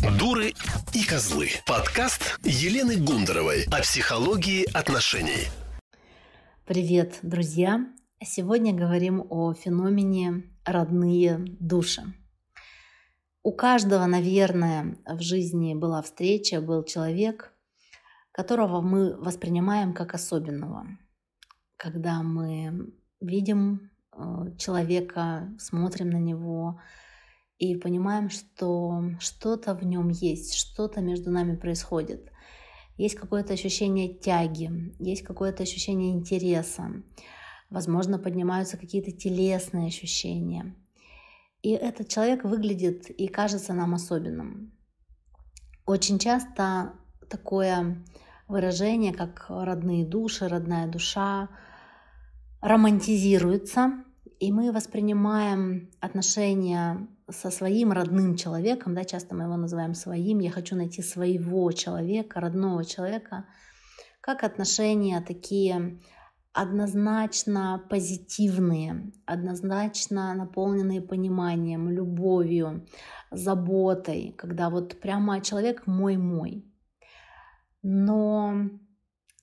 Дуры и козлы. Подкаст Елены Гундаровой о психологии отношений. Привет, друзья! Сегодня говорим о феномене родные души. У каждого, наверное, в жизни была встреча, был человек, которого мы воспринимаем как особенного. Когда мы видим э, человека, смотрим на него и понимаем, что что-то в нем есть, что-то между нами происходит. Есть какое-то ощущение тяги, есть какое-то ощущение интереса, возможно, поднимаются какие-то телесные ощущения. И этот человек выглядит и кажется нам особенным. Очень часто такое выражение, как родные души, родная душа, романтизируется, и мы воспринимаем отношения со своим родным человеком, да, часто мы его называем своим, я хочу найти своего человека, родного человека, как отношения такие однозначно позитивные, однозначно наполненные пониманием, любовью, заботой, когда вот прямо человек мой-мой. Но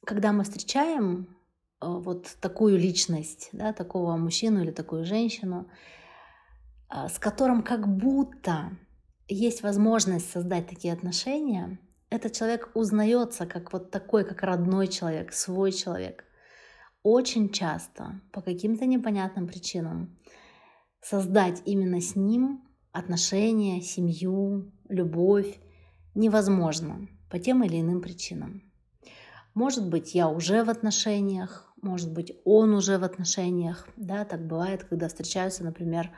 когда мы встречаем э, вот такую личность, да, такого мужчину или такую женщину, с которым как будто есть возможность создать такие отношения, этот человек узнается как вот такой, как родной человек, свой человек. Очень часто, по каким-то непонятным причинам, создать именно с ним отношения, семью, любовь невозможно по тем или иным причинам. Может быть, я уже в отношениях, может быть, он уже в отношениях. Да, так бывает, когда встречаются, например,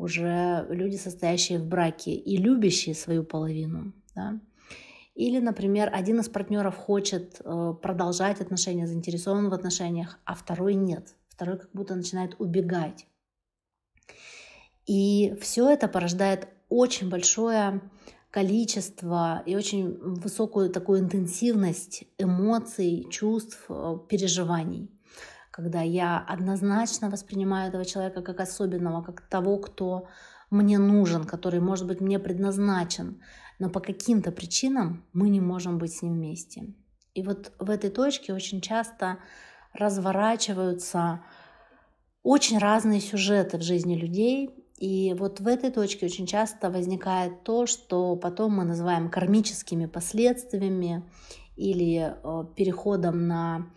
уже люди, состоящие в браке и любящие свою половину. Да? Или, например, один из партнеров хочет э, продолжать отношения, заинтересован в отношениях, а второй нет. Второй как будто начинает убегать. И все это порождает очень большое количество и очень высокую такую интенсивность эмоций, чувств, э, переживаний. Когда я однозначно воспринимаю этого человека как особенного, как того, кто мне нужен, который, может быть, мне предназначен, но по каким-то причинам мы не можем быть с ним вместе. И вот в этой точке очень часто разворачиваются очень разные сюжеты в жизни людей, и вот в этой точке очень часто возникает то, что потом мы называем кармическими последствиями или э, переходом на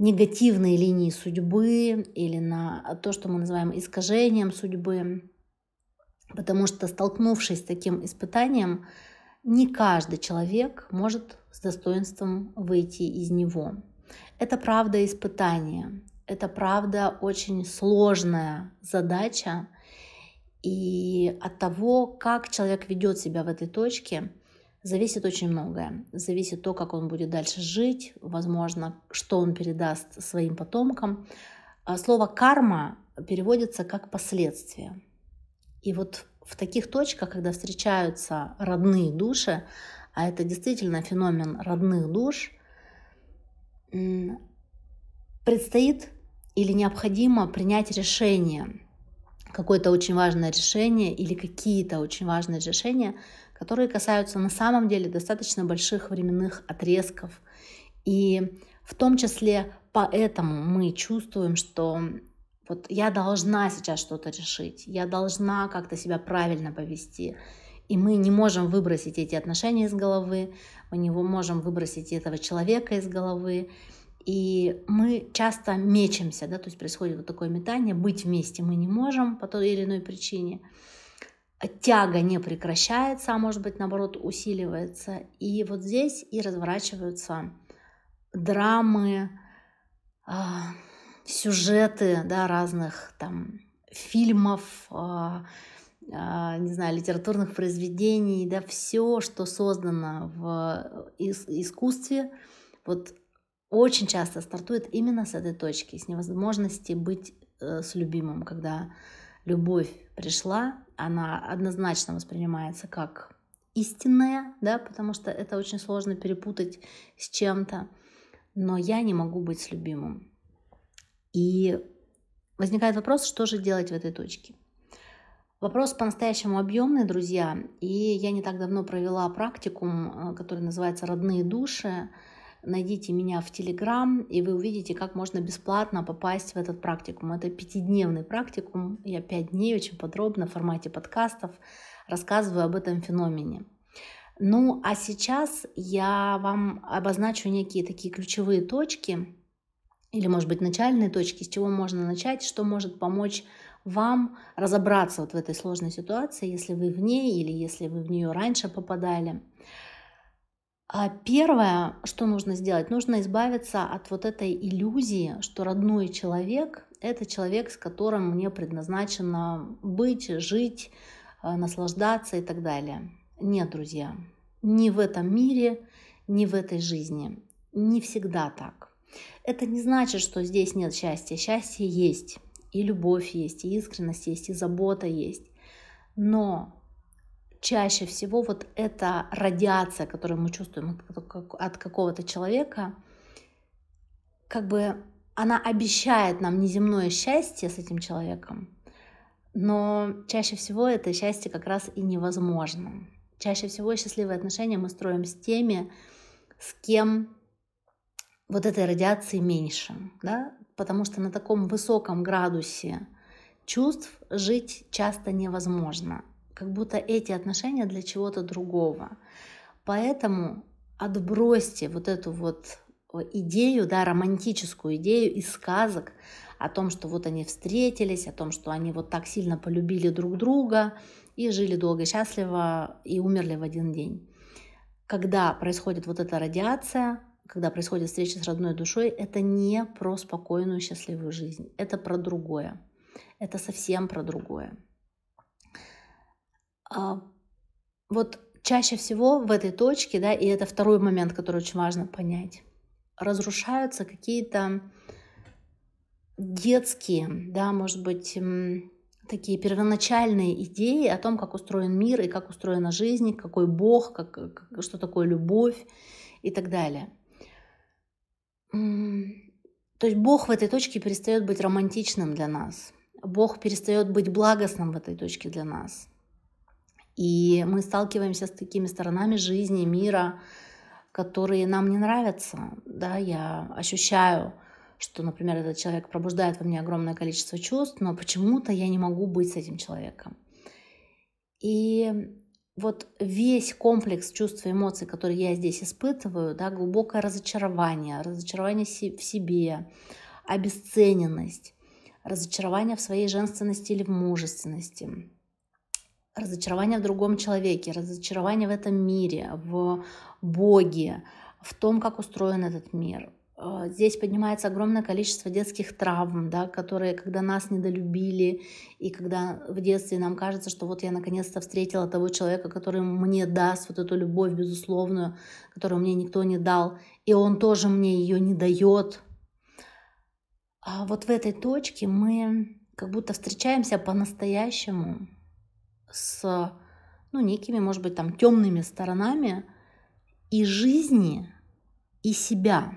негативные линии судьбы или на то, что мы называем искажением судьбы. Потому что столкнувшись с таким испытанием, не каждый человек может с достоинством выйти из него. Это правда испытание, это правда очень сложная задача, и от того, как человек ведет себя в этой точке, зависит очень многое. Зависит то, как он будет дальше жить, возможно, что он передаст своим потомкам. А слово «карма» переводится как «последствия». И вот в таких точках, когда встречаются родные души, а это действительно феномен родных душ, предстоит или необходимо принять решение – какое-то очень важное решение или какие-то очень важные решения, которые касаются на самом деле достаточно больших временных отрезков. И в том числе поэтому мы чувствуем, что вот я должна сейчас что-то решить, я должна как-то себя правильно повести. И мы не можем выбросить эти отношения из головы, мы не можем выбросить этого человека из головы. И мы часто мечемся, да, то есть происходит вот такое метание, быть вместе мы не можем по той или иной причине. Тяга не прекращается, а может быть, наоборот, усиливается. И вот здесь и разворачиваются драмы, а, сюжеты да, разных там фильмов, а, а, не знаю, литературных произведений, да, все, что создано в искусстве, вот очень часто стартует именно с этой точки, с невозможности быть э, с любимым, когда любовь пришла, она однозначно воспринимается как истинная, да, потому что это очень сложно перепутать с чем-то, но я не могу быть с любимым. И возникает вопрос, что же делать в этой точке. Вопрос по-настоящему объемный, друзья. И я не так давно провела практикум, который называется «Родные души». Найдите меня в Телеграм, и вы увидите, как можно бесплатно попасть в этот практикум. Это пятидневный практикум. Я пять дней очень подробно в формате подкастов рассказываю об этом феномене. Ну, а сейчас я вам обозначу некие такие ключевые точки, или, может быть, начальные точки, с чего можно начать, что может помочь вам разобраться вот в этой сложной ситуации, если вы в ней или если вы в нее раньше попадали. А первое, что нужно сделать, нужно избавиться от вот этой иллюзии, что родной человек – это человек, с которым мне предназначено быть, жить, э, наслаждаться и так далее. Нет, друзья, ни в этом мире, ни в этой жизни. Не всегда так. Это не значит, что здесь нет счастья. Счастье есть, и любовь есть, и искренность есть, и забота есть. Но чаще всего вот эта радиация, которую мы чувствуем от какого-то человека, как бы она обещает нам неземное счастье с этим человеком, но чаще всего это счастье как раз и невозможно. Чаще всего счастливые отношения мы строим с теми, с кем вот этой радиации меньше, да? потому что на таком высоком градусе чувств жить часто невозможно как будто эти отношения для чего-то другого. Поэтому отбросьте вот эту вот идею, да, романтическую идею из сказок о том, что вот они встретились, о том, что они вот так сильно полюбили друг друга и жили долго и счастливо и умерли в один день. Когда происходит вот эта радиация, когда происходит встреча с родной душой, это не про спокойную, счастливую жизнь, это про другое. Это совсем про другое. А, вот чаще всего в этой точке, да, и это второй момент, который очень важно понять, разрушаются какие-то детские, да, может быть, такие первоначальные идеи о том, как устроен мир и как устроена жизнь, какой Бог, как, что такое любовь и так далее. То есть Бог в этой точке перестает быть романтичным для нас. Бог перестает быть благостным в этой точке для нас. И мы сталкиваемся с такими сторонами жизни, мира, которые нам не нравятся. Да, я ощущаю, что, например, этот человек пробуждает во мне огромное количество чувств, но почему-то я не могу быть с этим человеком. И вот весь комплекс чувств и эмоций, которые я здесь испытываю, да, глубокое разочарование, разочарование в себе, обесцененность, разочарование в своей женственности или в мужественности, разочарование в другом человеке, разочарование в этом мире, в Боге, в том, как устроен этот мир. Э, здесь поднимается огромное количество детских травм, да, которые, когда нас недолюбили, и когда в детстве нам кажется, что вот я наконец-то встретила того человека, который мне даст вот эту любовь безусловную, которую мне никто не дал, и он тоже мне ее не дает. А вот в этой точке мы как будто встречаемся по-настоящему, с ну, некими, может быть, там темными сторонами и жизни, и себя.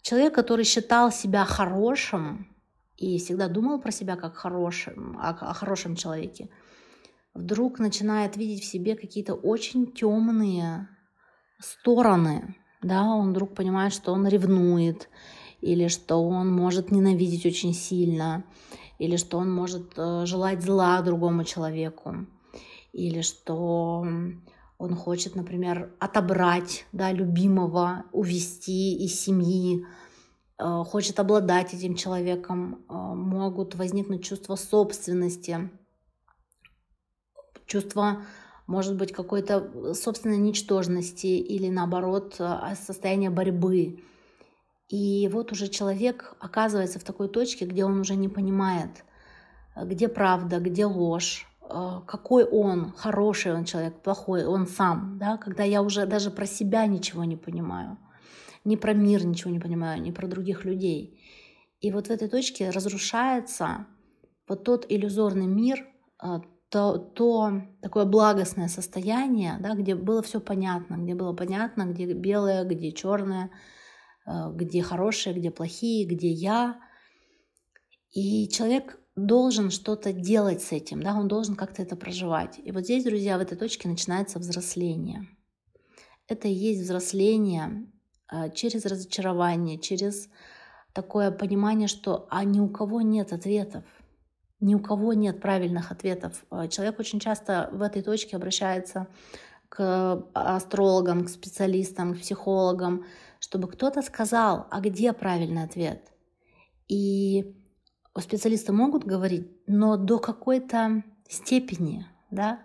Человек, который считал себя хорошим и всегда думал про себя как хорошим, о, о хорошем человеке, вдруг начинает видеть в себе какие-то очень темные стороны. Да, он вдруг понимает, что он ревнует, или что он может ненавидеть очень сильно, или что он может э, желать зла другому человеку, или что он хочет, например, отобрать да, любимого, увести из семьи, э, хочет обладать этим человеком, э, могут возникнуть чувства собственности, чувство, может быть, какой-то собственной ничтожности или, наоборот, состояние борьбы. И вот уже человек оказывается в такой точке, где он уже не понимает, где правда, где ложь, э, какой он, хороший он человек, плохой, он сам, да, когда я уже даже про себя ничего не понимаю, ни про мир ничего не понимаю, ни про других людей. И вот в этой точке разрушается вот тот иллюзорный мир, э, то, то такое благостное состояние, да, где было все понятно, где было понятно, где белое, где черное, где хорошие, где плохие, где я. И человек должен что-то делать с этим, да, он должен как-то это проживать. И вот здесь, друзья, в этой точке начинается взросление. Это и есть взросление а, через разочарование, через такое понимание, что а ни у кого нет ответов, ни у кого нет правильных ответов. А, человек очень часто в этой точке обращается к астрологам, к специалистам, к психологам, чтобы кто-то сказал, а где правильный ответ. И специалисты могут говорить, но до какой-то степени, да,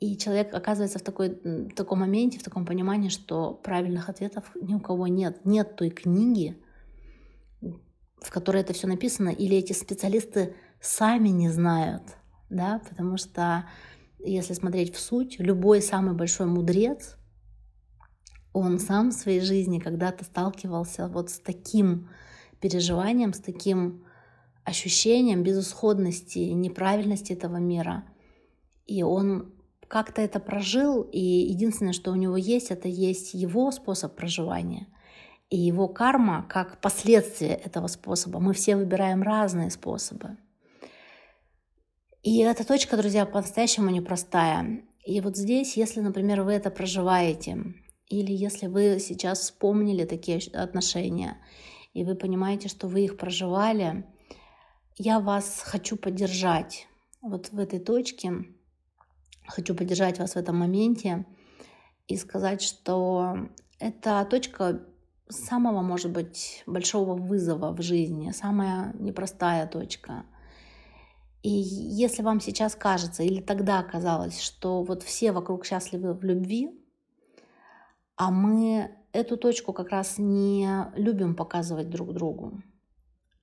и человек оказывается в, такой, в таком моменте, в таком понимании, что правильных ответов ни у кого нет. Нет той книги, в которой это все написано, или эти специалисты сами не знают, да, потому что если смотреть в суть, любой самый большой мудрец, он сам в своей жизни когда-то сталкивался вот с таким переживанием, с таким ощущением безысходности, неправильности этого мира. И он как-то это прожил, и единственное, что у него есть, это есть его способ проживания и его карма как последствие этого способа. Мы все выбираем разные способы. И эта точка, друзья, по-настоящему непростая. И вот здесь, если, например, вы это проживаете, или если вы сейчас вспомнили такие отношения, и вы понимаете, что вы их проживали, я вас хочу поддержать вот в этой точке, хочу поддержать вас в этом моменте и сказать, что это точка самого, может быть, большого вызова в жизни, самая непростая точка. И если вам сейчас кажется, или тогда казалось, что вот все вокруг счастливы в любви, а мы эту точку как раз не любим показывать друг другу,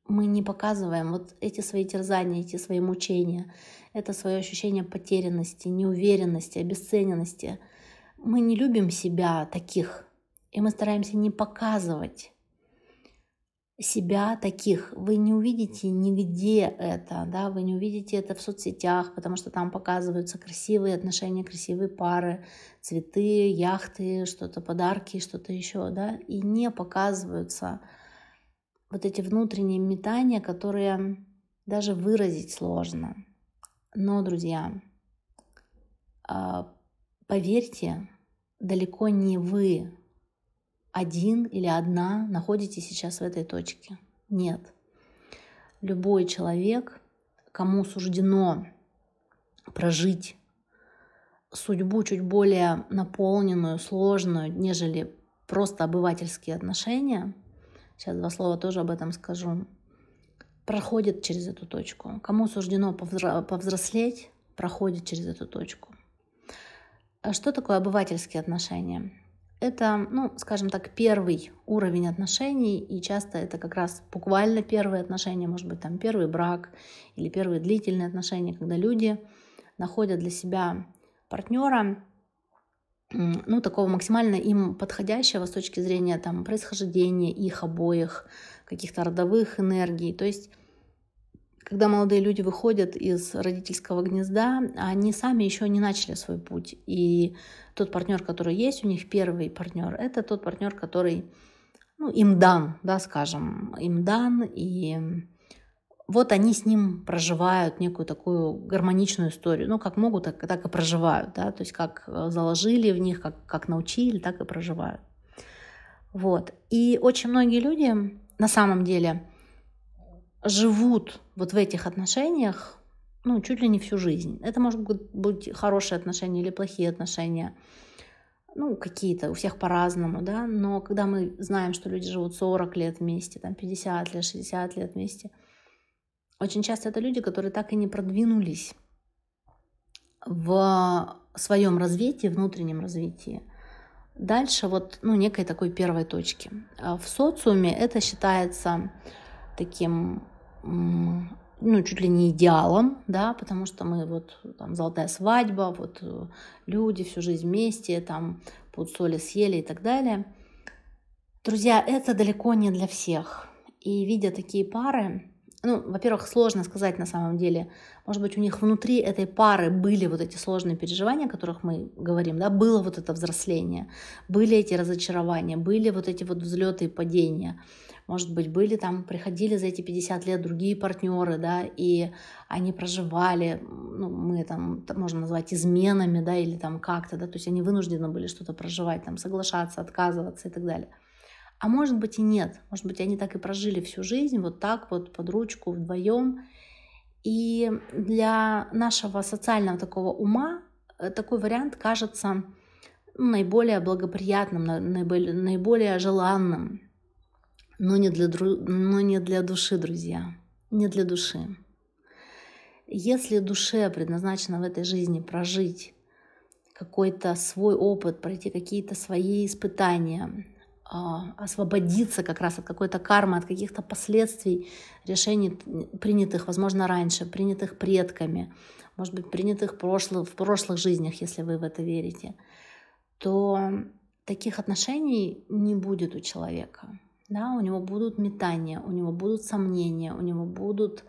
мы не показываем вот эти свои терзания, эти свои мучения, это свое ощущение потерянности, неуверенности, обесцененности. Мы не любим себя таких, и мы стараемся не показывать себя таких. Вы не увидите нигде это, да, вы не увидите это в соцсетях, потому что там показываются красивые отношения, красивые пары, цветы, яхты, что-то подарки, что-то еще, да, и не показываются вот эти внутренние метания, которые даже выразить сложно. Но, друзья, а, поверьте, далеко не вы один или одна находитесь сейчас в этой точке. Нет. Любой человек, кому суждено прожить судьбу чуть более наполненную, сложную, нежели просто обывательские отношения – сейчас два слова тоже об этом скажу, проходит через эту точку. Кому суждено повзрослеть, проходит через эту точку. А что такое обывательские отношения? Это, ну, скажем так, первый уровень отношений, и часто это как раз буквально первые отношения, может быть, там первый брак или первые длительные отношения, когда люди находят для себя партнера, ну, такого максимально им подходящего с точки зрения там, происхождения их обоих, каких-то родовых энергий. То есть, когда молодые люди выходят из родительского гнезда, они сами еще не начали свой путь. И тот партнер, который есть у них, первый партнер, это тот партнер, который ну, им дан, да, скажем, им дан, и вот они с ним проживают некую такую гармоничную историю. Ну, как могут, так, так и проживают. Да? То есть как э, заложили в них, как, как научили, так и проживают. Вот. И очень многие люди на самом деле живут вот в этих отношениях ну, чуть ли не всю жизнь. Это может быть хорошие отношения или плохие отношения. Ну, какие-то, у всех по-разному, да. Но когда мы знаем, что люди живут 40 лет вместе, там 50 лет, 60 лет вместе – очень часто это люди, которые так и не продвинулись в своем развитии, внутреннем развитии. Дальше вот ну, некой такой первой точки. А в социуме это считается таким ну, чуть ли не идеалом, да, потому что мы вот там золотая свадьба, вот э, люди всю жизнь вместе, там пуд соли съели и так далее. Друзья, это далеко не для всех. И видя такие пары, ну, во-первых, сложно сказать на самом деле. Может быть, у них внутри этой пары были вот эти сложные переживания, о которых мы говорим, да, было вот это взросление, были эти разочарования, были вот эти вот взлеты и падения. Может быть, были там, приходили за эти 50 лет другие партнеры, да, и они проживали, ну, мы там можем назвать изменами, да, или там как-то, да, то есть они вынуждены были что-то проживать, там, соглашаться, отказываться и так далее. А может быть и нет. Может быть, они так и прожили всю жизнь, вот так вот, под ручку, вдвоем. И для нашего социального такого ума э, такой вариант кажется ну, наиболее благоприятным, наиболее, наиболее желанным. Но не, для, но не для души, друзья. Не для души. Если душе предназначено в этой жизни прожить какой-то свой опыт, пройти какие-то свои испытания, освободиться как раз от какой-то кармы, от каких-то последствий решений, принятых, возможно, раньше, принятых предками, может быть, принятых в прошлых жизнях, если вы в это верите, то таких отношений не будет у человека. Да, у него будут метания, у него будут сомнения, у него будут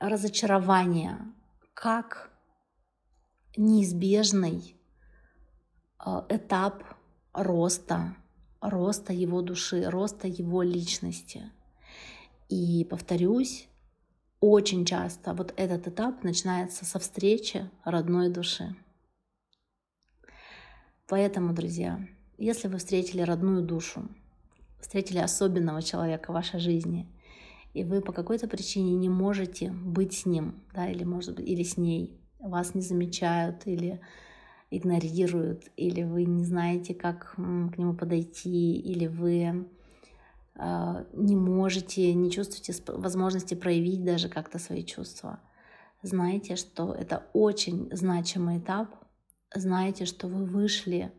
разочарования, как неизбежный а, этап роста роста его души, роста его личности. И повторюсь, очень часто вот этот этап начинается со встречи родной души. Поэтому, друзья, если вы встретили родную душу, встретили особенного человека в вашей жизни, и вы по какой-то причине не можете быть с ним, да, или может быть, или с ней, вас не замечают, или игнорируют, или вы не знаете, как к нему подойти, или вы а, не можете, не чувствуете возможности проявить даже как-то свои чувства. Знаете, что это очень значимый этап. Знаете, что вы вышли,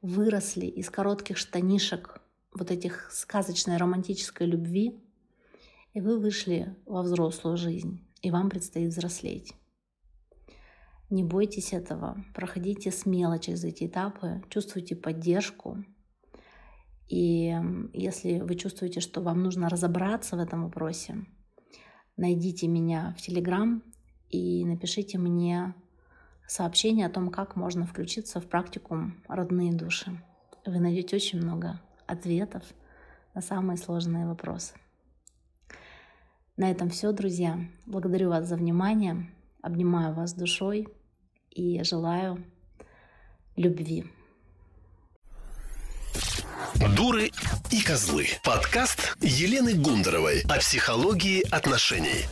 выросли из коротких штанишек вот этих сказочной романтической любви, и вы вышли во взрослую жизнь, и вам предстоит взрослеть. Не бойтесь этого, проходите смело через эти этапы, чувствуйте поддержку. И если вы чувствуете, что вам нужно разобраться в этом вопросе, найдите меня в Телеграм и напишите мне сообщение о том, как можно включиться в практику родные души. Вы найдете очень много ответов на самые сложные вопросы. На этом все, друзья. Благодарю вас за внимание. Обнимаю вас душой и желаю любви. Дуры и козлы. Подкаст Елены Гундаровой о психологии отношений.